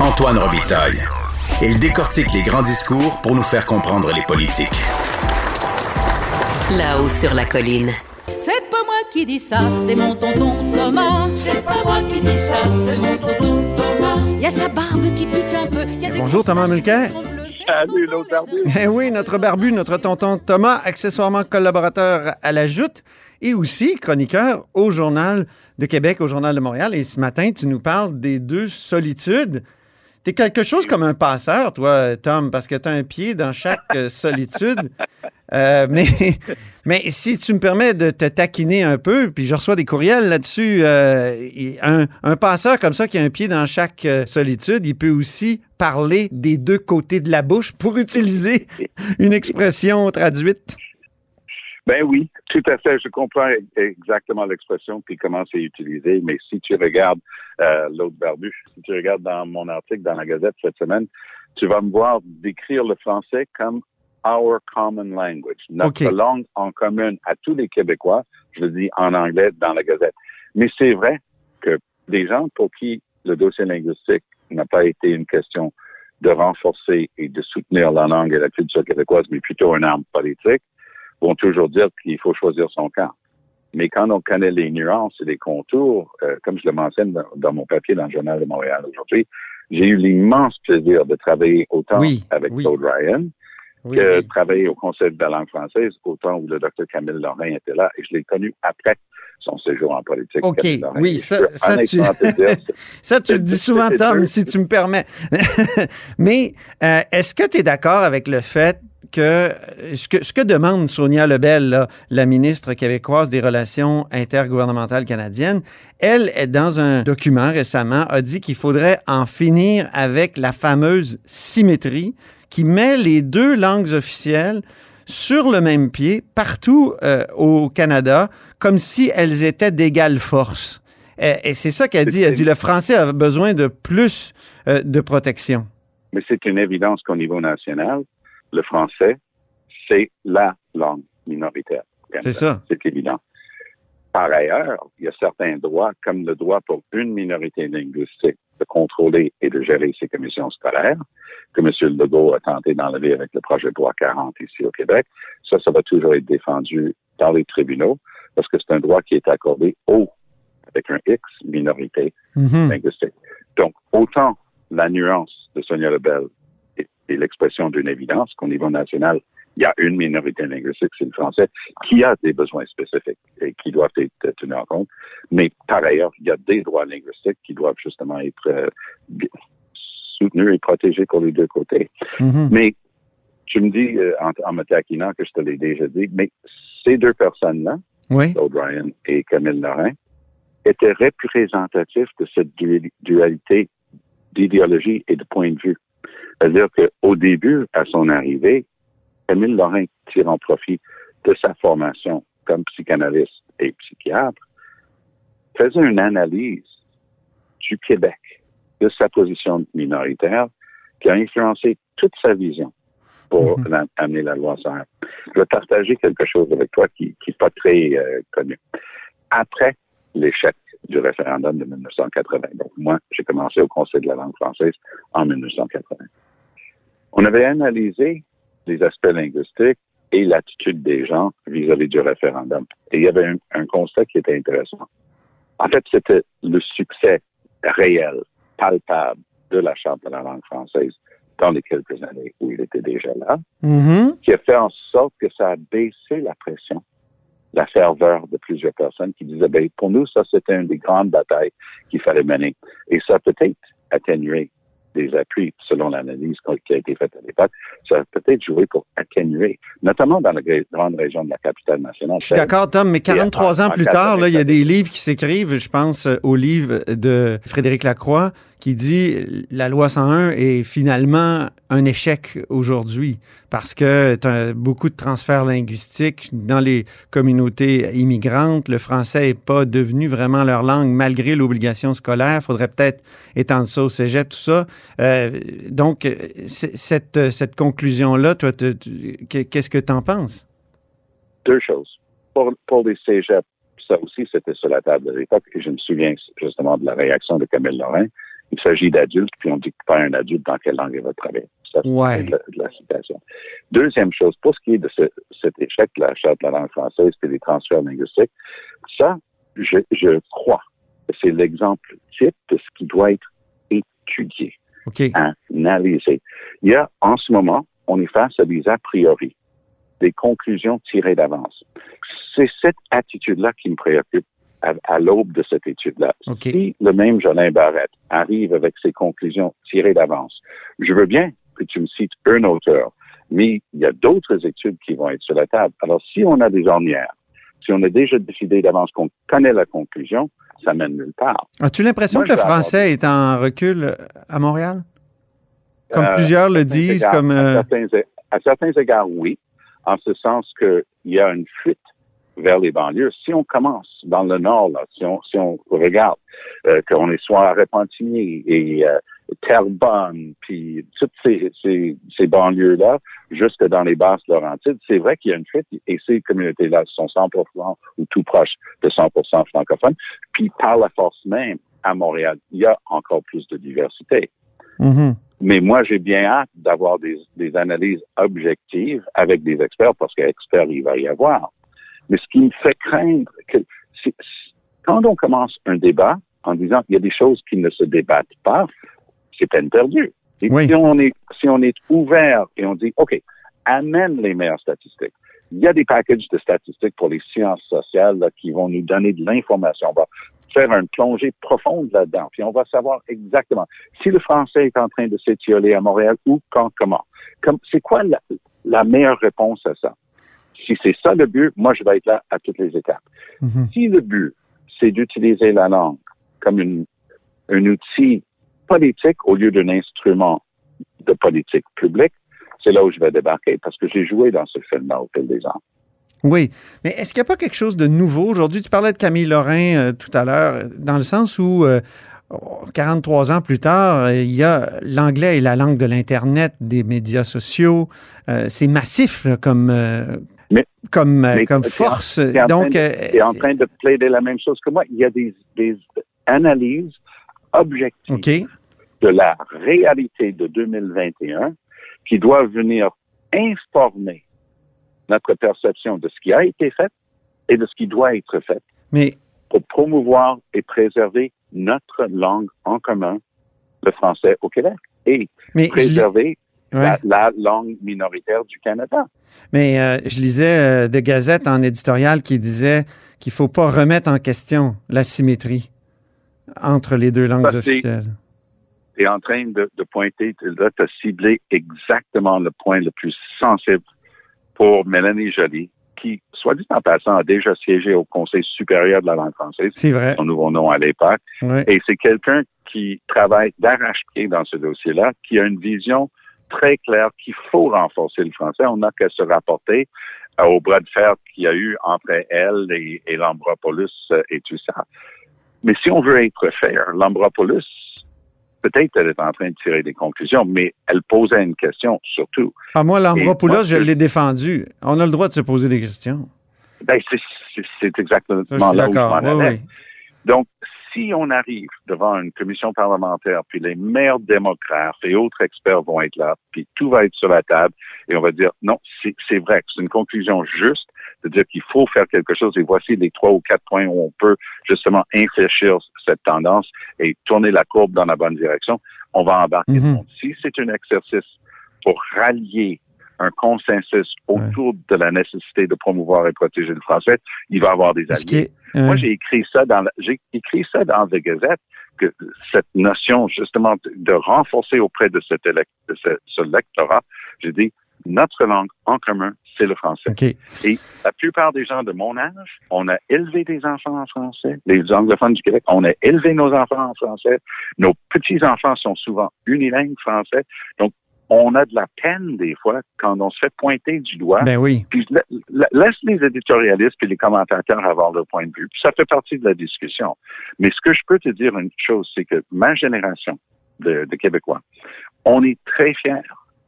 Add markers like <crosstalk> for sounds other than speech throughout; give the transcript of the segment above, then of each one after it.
Antoine Robitaille. Il décortique les grands discours pour nous faire comprendre les politiques. Là-haut sur la colline. C'est pas moi qui dis ça, c'est mon tonton Thomas. C'est pas moi qui dis ça, c'est mon tonton Thomas. Il y a sa barbe qui pique un peu. y a des Bonjour, Thomas Mulcair. Salut, l'autre barbu. Eh oui, notre barbu, notre tonton Thomas, accessoirement collaborateur à la Joute et aussi chroniqueur au Journal de Québec, au Journal de Montréal. Et ce matin, tu nous parles des deux solitudes. T'es quelque chose comme un passeur, toi, Tom, parce que tu un pied dans chaque euh, solitude. Euh, mais, <laughs> mais si tu me permets de te taquiner un peu, puis je reçois des courriels là-dessus, euh, un, un passeur comme ça qui a un pied dans chaque solitude, il peut aussi parler des deux côtés de la bouche pour utiliser une expression traduite. Ben oui, tout à fait. Je comprends e- exactement l'expression puis comment c'est utilisé. Mais si tu regardes euh, l'autre barbu, si tu regardes dans mon article dans la Gazette cette semaine, tu vas me voir décrire le français comme our common language, notre langue en commun à tous les Québécois. Je le dis en anglais dans la Gazette. Mais c'est vrai que des gens pour qui le dossier linguistique n'a pas été une question de renforcer et de soutenir la langue et la culture québécoise, mais plutôt une arme politique, vont toujours dire qu'il faut choisir son camp. Mais quand on connaît les nuances et les contours, euh, comme je le mentionne dans, dans mon papier dans le Journal de Montréal aujourd'hui, j'ai eu l'immense plaisir de travailler autant Oui, avec oui. Claude Ryan Oui, que travailler au Conseil de la langue française autant où le docteur Camille Lorrain était là. Et je l'ai connu après son séjour en politique. OK, oui, ça- tu- <laughs> Ça, tu le dis souvent, Tom, si tu me permets. <laughs> Mais euh, est-ce que tu es d'accord avec le fait que euh, ce, que ce que demande Sonia Lebel, là, la ministre québécoise des Relations intergouvernementales canadiennes, elle, est dans un document récemment, a dit qu'il faudrait en finir avec la fameuse symétrie qui met les deux langues officielles sur le même pied partout euh, au Canada, comme si elles étaient d'égale force. Et, et c'est ça qu'elle dit. Elle dit le français a besoin de plus euh, de protection. mais c'est une évidence qu'au niveau national, le français, c'est la langue minoritaire. C'est ça. C'est évident. Par ailleurs, il y a certains droits, comme le droit pour une minorité linguistique de contrôler et de gérer ses commissions scolaires, que M. Legault a tenté d'enlever avec le projet de loi 40 ici au Québec. Ça, ça va toujours être défendu dans les tribunaux parce que c'est un droit qui est accordé aux, avec un X, minorité Mhm. linguistique. Donc, autant la nuance de Sonia Lebel est, est l'expression d'une évidence qu'au niveau national, il y a une minorité linguistique, c'est le français, qui a des besoins spécifiques et qui doivent être tenus en compte. Mais par ailleurs, il y a des droits linguistiques qui doivent justement être euh, soutenus et protégés pour les deux côtés. Mhm. Mais tu me dis, euh, en, en me taquinant, que je te l'ai déjà dit, mais ces deux personnes-là, Oui. Ryan et Camille Lorrain, étaient représentatifs de cette duali- dualité d'idéologie et de point de vue. C'est-à-dire qu'au début, à son arrivée, Camille Lorrain tire en profit de sa formation comme psychanalyste et psychiatre, faisait une analyse du Québec, de sa position minoritaire, qui a influencé toute sa vision pour Mhm. amener la loi 101. Je vais partager quelque chose avec toi qui n'est pas très euh, connu. Après l'échec du référendum de 1980, donc moi, j'ai commencé au Conseil de la langue française en 1980. On avait analysé les aspects linguistiques et l'attitude des gens vis-à-vis du référendum. Et il y avait un, un constat qui était intéressant. En fait, c'était le succès réel, palpable de la Charte de la langue française dans les quelques années où il était déjà là, Mhm. qui a fait en sorte que ça a baissé la pression, la ferveur de plusieurs personnes qui disaient, ben, pour nous, ça, c'était une des grandes batailles qu'il fallait mener. Et ça peut-être atténué des appuis, selon l'analyse qui a été faite à l'époque, ça a peut-être joué pour atténuer, notamment dans la gra- grande région de la capitale nationale. Je suis d'accord, Tom, mais 43 ans en- plus tard, là, il y a 87. des livres qui s'écrivent. Je pense euh, au livre de Frédéric Lacroix qui dit la loi 101 est finalement un échec aujourd'hui parce que as beaucoup de transferts linguistiques dans les communautés immigrantes. Le français n'est pas devenu vraiment leur langue malgré l'obligation scolaire. Il faudrait peut-être étendre ça au cégep, tout ça. Euh, donc, cette, cette conclusion-là, toi, qu'est-ce que tu en penses? Deux choses. Pour, pour les cégeps, ça aussi, c'était sur la table de l'époque. Et je me souviens justement de la réaction de Camille Lorrain. Il s'agit d'adultes, puis on dit que pas un adulte dans quelle langue il va travailler? Ça, c'est de, la, citation. Deuxième chose, pour ce qui est de cet échec de la charte de la langue française et des transferts linguistiques, ça, je, je crois que c'est l'exemple type de ce qui doit être étudié, analysé. Il y a, en ce moment, on est face à des a priori, des conclusions tirées d'avance c'est cette attitude-là qui me préoccupe à, l'aube de cette étude-là. Si le même Jolin Barrette arrive avec ses conclusions tirées d'avance, je veux bien que tu me cites un auteur, mais il y a d'autres études qui vont être sur la table. Alors, si on a des ornières, si on a déjà décidé d'avance qu'on connaît la conclusion, ça mène nulle part. As-tu l'impression que le français est en recul à Montréal? Comme euh, plusieurs le disent, comme... À, euh, certains, à certains égards, oui, en ce sens qu'il y a une fuite vers les banlieues. Si on commence dans le nord, là, si on, si on regarde euh, qu'on est soit à Repentigny et euh, Terrebonne, puis toutes ces, ces, ces banlieues-là, jusque dans les basses Laurentides, c'est vrai qu'il y a une fuite et ces communautés-là sont 100% ou tout proche de 100% francophones. Puis par la force même, à Montréal, il y a encore plus de diversité. Mm-hmm. Mais moi, j'ai bien hâte d'avoir des, des analyses objectives avec des experts, parce qu'experts, il va y avoir. Mais ce qui me fait craindre, que quand on commence un débat en disant qu'il y a des choses qui ne se débattent pas, c'est peine perdue. Et si on est si on est ouvert et on dit OK, amène les meilleures statistiques. Il y a des packages de statistiques pour les sciences sociales qui vont nous donner de l'information. On va faire une plongée profonde là-dedans, puis on va savoir exactement si le français est en train de s'étioler à Montréal ou quand, comment. Comme, c'est quoi la meilleure réponse à ça? Si c'est ça le but, moi, je vais être là à toutes les étapes. Mhm. Si le but, c'est d'utiliser la langue comme une, un outil politique au lieu d'un instrument de politique publique, c'est là où je vais débarquer parce que j'ai joué dans ce film-là au fil des ans. Oui, mais est-ce qu'il n'y a pas quelque chose de nouveau? Aujourd'hui? Tu parlais de Camille Lorrain euh, tout à l'heure, dans le sens où 43 euh, ans plus tard, il y a l'anglais et la langue de l'Internet, des médias sociaux. Euh, c'est massif comme, comme, euh, comme force. Donc, tu es en train de plaider la même chose que moi. Il y a des, des analyses objectives de la réalité de 2021 qui doivent venir informer notre perception de ce qui a été fait et de ce qui doit être fait Mais, pour promouvoir et préserver notre langue en commun, le français au Québec, et préserver la, langue minoritaire du Canada. Mais euh, je lisais euh, de Gazette en éditorial qui disait qu'il ne faut pas remettre en question la symétrie entre les deux langues officielles. Tu es en train de, pointer, tu as ciblé exactement le point le plus sensible pour Mélanie Joly, qui, soit dit en passant, a déjà siégé au Conseil supérieur de la langue française. C'est vrai. Son nouveau nom à l'époque. Et c'est quelqu'un qui travaille d'arrache-pied dans ce dossier-là, qui a une vision très clair qu'il faut renforcer le français. On n'a qu'à se rapporter euh, au bras de fer qu'il y a eu entre elle et, et l'Ambropoulos euh, et tout ça. Mais si on veut être fair, l'Ambropoulos, peut-être elle est en train de tirer des conclusions, mais elle posait une question surtout. Ah, moi, l'Ambropoulos, je l'ai défendu. On a le droit de se poser des questions. Ben, c'est exactement là où je m'en allais. Donc, si on arrive devant une commission parlementaire, puis les meilleurs démocrates et autres experts vont être là, puis tout va être sur la table, et on va dire, non, c'est vrai, c'est une conclusion juste de dire qu'il faut faire quelque chose, et voici les trois ou quatre points où on peut justement infléchir cette tendance et tourner la courbe dans la bonne direction, on va embarquer le mhm. monde. Si c'est un exercice pour rallier un consensus autour de la nécessité de promouvoir et protéger le français, il va avoir des alliés. Moi, j'ai écrit ça dans j'ai écrit ça dans The Gazette que cette notion justement de renforcer auprès de, cet élect, de ce, lectorat, j'ai dit notre langue en commun, c'est le français. OK. Et la plupart des gens de mon âge, on a élevé des enfants en français. Les anglophones du Québec, on a élevé nos enfants en français. Nos petits-enfants sont souvent unilingues français. Donc, on a de la peine des fois quand on se fait pointer du doigt. Ben oui. Puis la- la- laisse les éditorialistes et les commentateurs avoir leur point de vue. Puis ça fait partie de la discussion. Mais ce que je peux te dire une chose, c'est que ma génération de, de Québécois, on est très fiers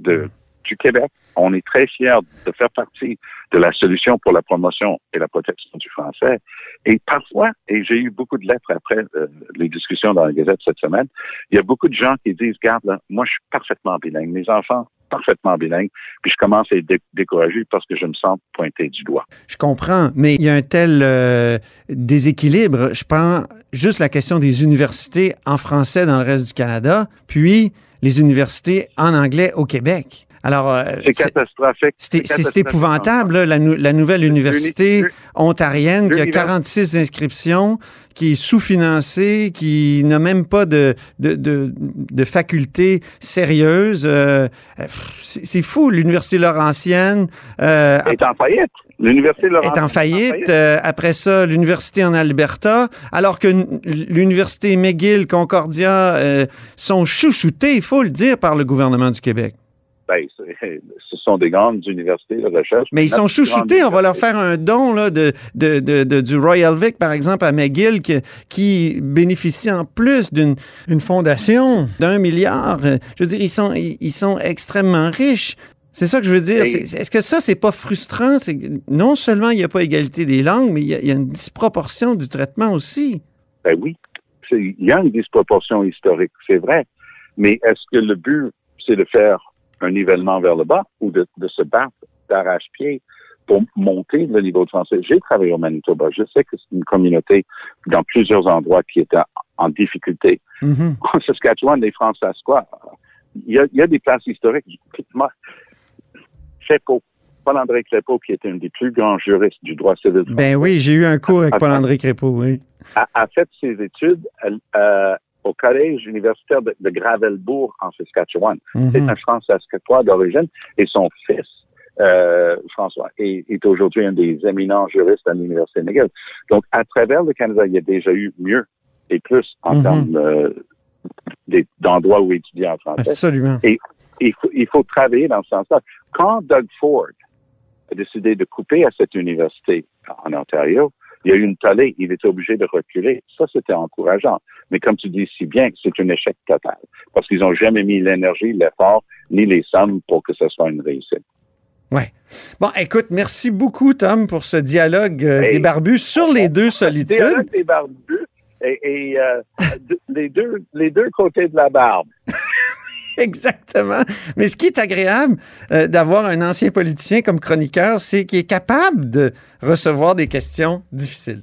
de, du Québec. On est très fiers de faire partie de la solution pour la promotion et la protection du français. Et parfois, et j'ai eu beaucoup de lettres après euh, les discussions dans la Gazette cette semaine, il y a beaucoup de gens qui disent, regarde, là, moi, je suis parfaitement bilingue. Mes enfants, parfaitement bilingues. Puis je commence à être dé- découragé parce que je me sens pointé du doigt. Je comprends, mais il y a un tel euh, déséquilibre. Je prends juste la question des universités en français dans le reste du Canada, puis les universités en anglais au Québec. Alors, euh, C'est catastrophique. c'est épouvantable, là, la, nou- la nouvelle université ontarienne qui a l'univers- 46 inscriptions, qui est sous-financée, qui n'a même pas de, de, de, de faculté sérieuse. Euh, c'est fou, l'université Laurentienne. euh, est en faillite. L'université est en faillite. Euh, après ça, l'université en Alberta, alors que l'université McGill, Concordia sont chouchoutés, il faut le dire, par le gouvernement du Québec. Ben, <laughs> ce sont des grandes universités de recherche. Mais ils sont chouchoutés. On va leur faire un don là, de, de, de- de- du Royal Vic, par exemple, à McGill, qui, qui bénéficie en plus d'une une fondation d'un milliard. Je veux dire, ils sont, ils, sont extrêmement riches. C'est ça que je veux dire. Est-ce que ça, c'est pas frustrant? Non seulement il n'y a pas égalité des langues, mais il y, a, il y a une disproportion du traitement aussi. Ben oui. Il y a une disproportion historique, c'est vrai. Mais est-ce que le but, c'est de faire un nivellement vers le bas ou de, de se battre d'arrache-pied pour monter le niveau de français? J'ai travaillé au Manitoba. Je sais que c'est une communauté dans plusieurs endroits qui était en difficulté. Mhm. <laughs> en Saskatchewan, les Français, quoi? Il y a, il y a des places historiques. Moi, Paul-André Clépeau, qui était un des plus grands juristes du droit civil Ben oui, j'ai eu un cours avec. Paul-André Crépeau, oui. a, a fait ses études euh, au collège universitaire de, de Gravelbourg en Saskatchewan. C'est Mhm. un Français saskatois d'origine et son fils, euh, François, est, est aujourd'hui un des éminents juristes à l'Université McGill. Donc, à travers le Canada, il y a déjà eu mieux et plus en Mhm. termes euh, d'endroits où étudier en français. Absolument. Il faut, il faut travailler dans ce sens-là. Quand Doug Ford a décidé de couper à cette université en Ontario, il y a eu une tollée. Il était obligé de reculer. Ça, c'était encourageant. Mais comme tu dis si bien, c'est un échec total. Parce qu'ils n'ont jamais mis l'énergie, l'effort, ni les sommes pour que ce soit une réussite. Ouais. Bon, écoute, merci beaucoup, Tom, pour ce dialogue euh, des barbus sur les deux <laughs> solitudes. Dialogue des barbus et, et, euh, <laughs> de- les, deux, les deux côtés de la barbe. <laughs> Exactement. Mais ce qui est agréable euh, d'avoir un ancien politicien comme chroniqueur, c'est qu'il est capable de recevoir des questions difficiles.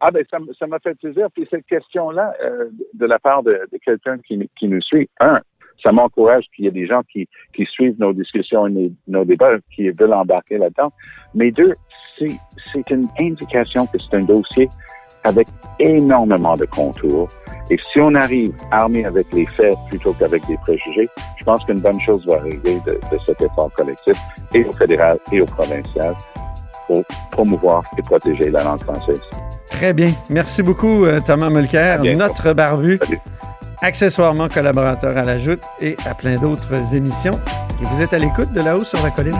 Ah ben ça, m'a fait plaisir. Puis cette question-là, euh, de la part de, quelqu'un qui, nous suit, un, ça m'encourage qu'il y ait des gens qui, suivent nos discussions et nos, débats, qui veulent embarquer là-dedans. Mais deux, c'est une indication que c'est un dossier avec énormément de contours. Et si on arrive armé avec les faits plutôt qu'avec des préjugés, je pense qu'une bonne chose va arriver de, de cet effort collectif, et au fédéral et au provincial, pour promouvoir et protéger la langue française. Très bien. Merci beaucoup, euh, Thomas Mulcair, notre barbu, Salut. accessoirement collaborateur à la Joute et à plein d'autres émissions. Et vous êtes à l'écoute de là-haut sur la colline.